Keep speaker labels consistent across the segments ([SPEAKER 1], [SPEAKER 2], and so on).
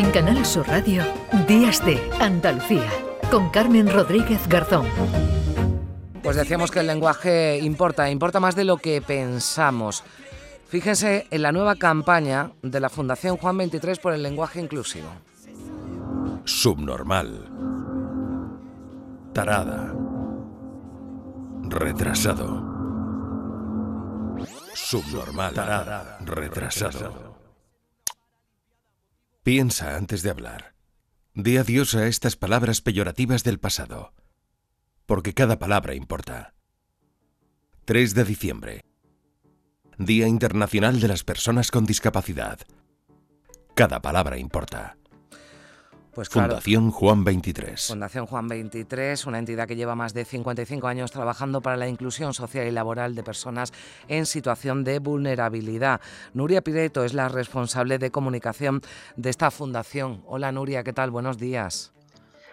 [SPEAKER 1] En Canal Sur Radio, Días de Andalucía, con Carmen Rodríguez Garzón.
[SPEAKER 2] Pues decíamos que el lenguaje importa, importa más de lo que pensamos. Fíjense en la nueva campaña de la Fundación Juan 23 por el lenguaje inclusivo.
[SPEAKER 3] Subnormal. Tarada. Retrasado. Subnormal. Tarada. Retrasado. Piensa antes de hablar. Di adiós a estas palabras peyorativas del pasado, porque cada palabra importa. 3 de diciembre. Día Internacional de las Personas con Discapacidad. Cada palabra importa.
[SPEAKER 2] Pues claro,
[SPEAKER 3] Fundación Juan 23.
[SPEAKER 2] Fundación Juan 23, una entidad que lleva más de 55 años trabajando para la inclusión social y laboral de personas en situación de vulnerabilidad. Nuria Pireto es la responsable de comunicación de esta fundación. Hola Nuria, ¿qué tal? Buenos días.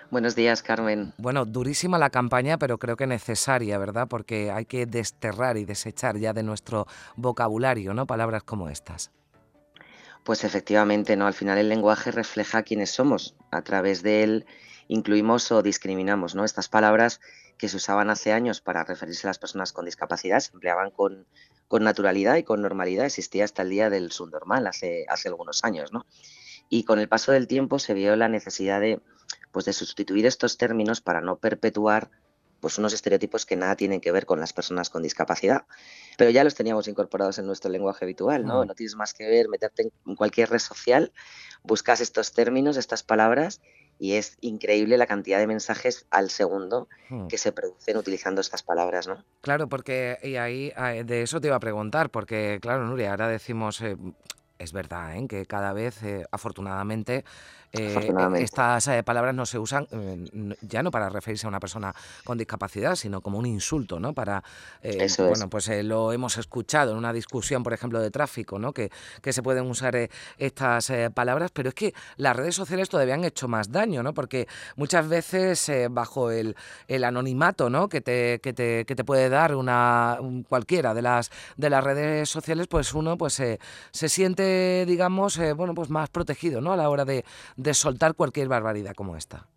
[SPEAKER 4] Buenos días, Carmen.
[SPEAKER 2] Bueno, durísima la campaña, pero creo que necesaria, ¿verdad? Porque hay que desterrar y desechar ya de nuestro vocabulario, ¿no? Palabras como estas.
[SPEAKER 4] Pues efectivamente, ¿no? Al final el lenguaje refleja quiénes somos. A través de él incluimos o discriminamos, ¿no? Estas palabras que se usaban hace años para referirse a las personas con discapacidad se empleaban con, con naturalidad y con normalidad. Existía hasta el día del subnormal hace, hace algunos años, ¿no? Y con el paso del tiempo se vio la necesidad de, pues de sustituir estos términos para no perpetuar pues unos estereotipos que nada tienen que ver con las personas con discapacidad. Pero ya los teníamos incorporados en nuestro lenguaje habitual, ¿no? No tienes más que ver, meterte en cualquier red social, buscas estos términos, estas palabras, y es increíble la cantidad de mensajes al segundo que se producen utilizando estas palabras, ¿no?
[SPEAKER 2] Claro, porque y ahí de eso te iba a preguntar, porque claro, Nuria, ahora decimos eh, es verdad ¿eh? que cada vez, eh, afortunadamente, eh, estas eh, palabras no se usan eh, ya no para referirse a una persona con discapacidad, sino como un insulto, ¿no? Para, bueno, pues lo hemos escuchado en una discusión, por ejemplo, de tráfico, ¿no? Que, que se pueden usar estas palabras, pero es que las redes sociales todavía han hecho más daño, ¿no? Porque muchas veces bajo el, el, anonimato, ¿no? Que te, que te, que te puede dar una cualquiera de las de las redes sociales, pues uno pues se siente, digamos, bueno, pues más protegido, ¿no? A la hora de, de soltar cualquier barbaridad como esta.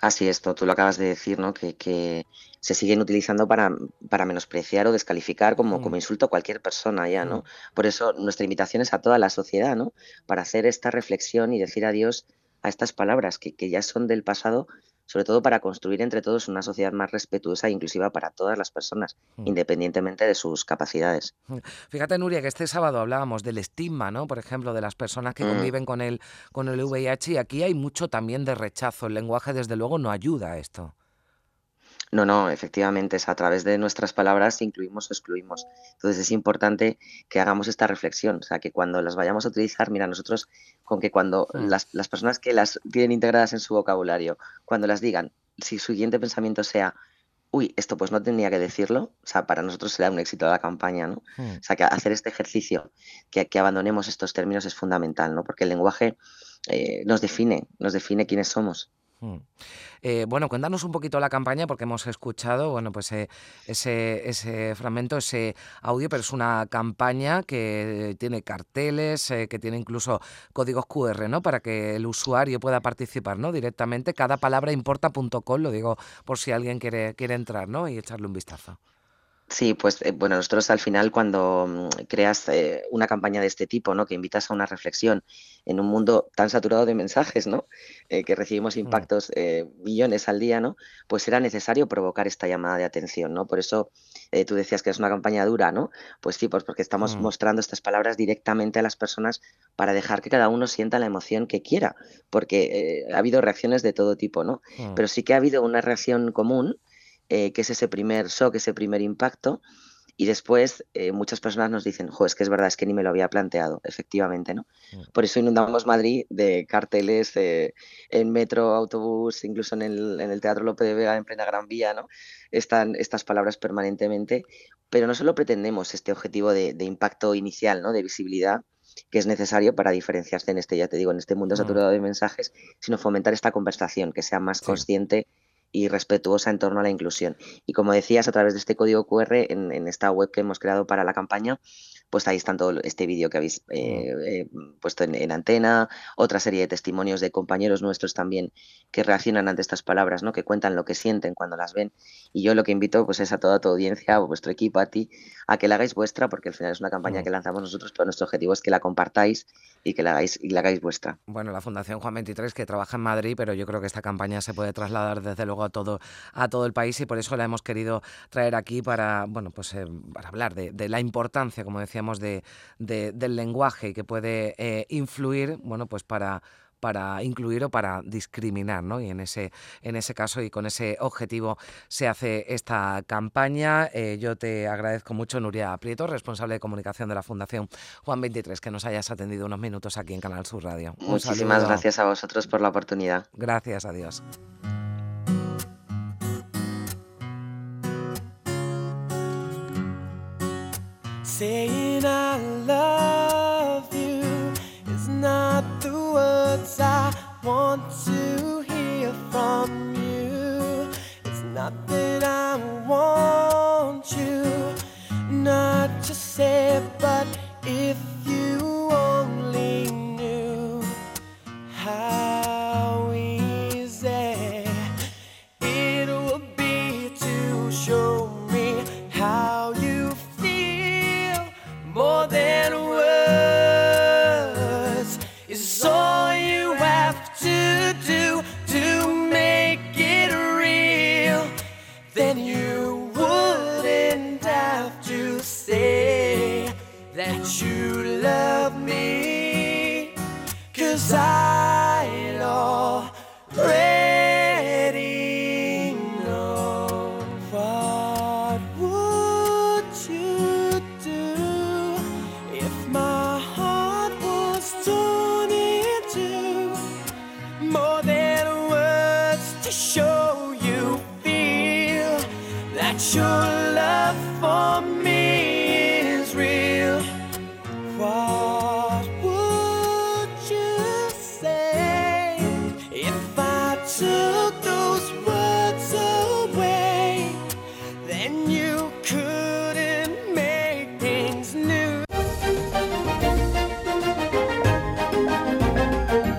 [SPEAKER 4] Así es, tú lo acabas de decir, ¿no? Que, se siguen utilizando para, para, menospreciar o descalificar como, como mm. insulto a cualquier persona ya, ¿no? Mm. Por eso nuestra invitación es a toda la sociedad, ¿no? Para hacer esta reflexión y decir adiós a estas palabras que, que ya son del pasado, sobre todo para construir entre todos una sociedad más respetuosa e inclusiva para todas las personas, mm. independientemente de sus capacidades.
[SPEAKER 2] Mm. Fíjate, Nuria, que este sábado hablábamos del estigma, ¿no? Por ejemplo, de las personas que mm. conviven con el, con el VIH y aquí hay mucho también de rechazo. El lenguaje, desde luego, no ayuda a esto.
[SPEAKER 4] No, no, efectivamente, es a través de nuestras palabras incluimos o excluimos. Entonces es importante que hagamos esta reflexión, o sea, que cuando las vayamos a utilizar, mira, nosotros con que cuando las, las personas que las tienen integradas en su vocabulario, cuando las digan, si su siguiente pensamiento sea, uy, esto pues no tenía que decirlo, o sea, para nosotros será un éxito de la campaña, ¿no? O sea, que hacer este ejercicio, que, que, abandonemos estos términos es fundamental, ¿no? Porque el lenguaje eh, nos define, nos define quiénes somos. Hmm.
[SPEAKER 2] Eh, bueno, cuéntanos un poquito la campaña porque hemos escuchado, bueno, pues eh, ese, ese fragmento, ese audio, pero es una campaña que tiene carteles, eh, que tiene incluso códigos QR, ¿no? Para que el usuario pueda participar, ¿no? Directamente. Cada palabra importa.com, lo digo por si alguien quiere, quiere entrar, ¿no? Y echarle un vistazo.
[SPEAKER 4] Sí, pues eh, bueno, nosotros al final cuando mm, creas eh, una campaña de este tipo, ¿no? Que invitas a una reflexión en un mundo tan saturado de mensajes, ¿no? Eh, que recibimos mm. impactos millones al día, ¿no? Pues era necesario provocar esta llamada de atención, ¿no? Por eso tú decías que es una campaña dura, ¿no? Pues sí, pues porque estamos mm. mostrando estas palabras directamente a las personas para dejar que cada uno sienta la emoción que quiera, porque ha habido reacciones de todo tipo, ¿no? Pero sí que ha habido una reacción común eh, que es ese primer shock, ese primer impacto, y después eh, muchas personas nos dicen, jo, es que es verdad, es que ni me lo había planteado, efectivamente, ¿no? Mm. Por eso inundamos Madrid de carteles en metro, autobús, incluso en el, en el Teatro Lope de Vega, en plena Gran Vía, ¿no? Están estas palabras permanentemente, pero no solo pretendemos este objetivo de, impacto inicial, ¿no? De visibilidad, que es necesario para diferenciarse en este, ya te digo, en este mundo mm. saturado de mensajes, sino fomentar esta conversación, que sea más consciente y respetuosa en torno a la inclusión. Y como decías, a través de este código QR en, esta web que hemos creado para la campaña, pues ahí está todo este vídeo que habéis eh, eh, puesto en, antena, otra serie de testimonios de compañeros nuestros también que reaccionan ante estas palabras, ¿no? que cuentan lo que sienten cuando las ven. Y yo lo que invito pues es a toda tu audiencia, a vuestro equipo, a ti, a que la hagáis vuestra, porque al final es una campaña que lanzamos nosotros, pero nuestro objetivo es que la compartáis y que la hagáis, y la hagáis vuestra.
[SPEAKER 5] Bueno, la Fundación Juan 23 que trabaja en Madrid, pero yo creo que esta campaña se puede trasladar desde luego a todo, a todo el país y por eso la hemos querido traer aquí para, bueno, pues, eh, para hablar de, la importancia, como decíamos, de, del lenguaje que puede eh, influir, bueno, pues para para incluir o para discriminar, ¿no? Y en ese, en ese caso y con ese objetivo se hace esta campaña. Eh, yo te agradezco mucho, Nuria Prieto, responsable de comunicación de la Fundación Juan 23, que nos hayas atendido unos minutos aquí en Canal Sur Radio.
[SPEAKER 4] Muchísimas gracias a vosotros por la oportunidad.
[SPEAKER 5] Gracias, adiós. I love you is not the words I want to hear from you. It's not that I want you not to say, shoot.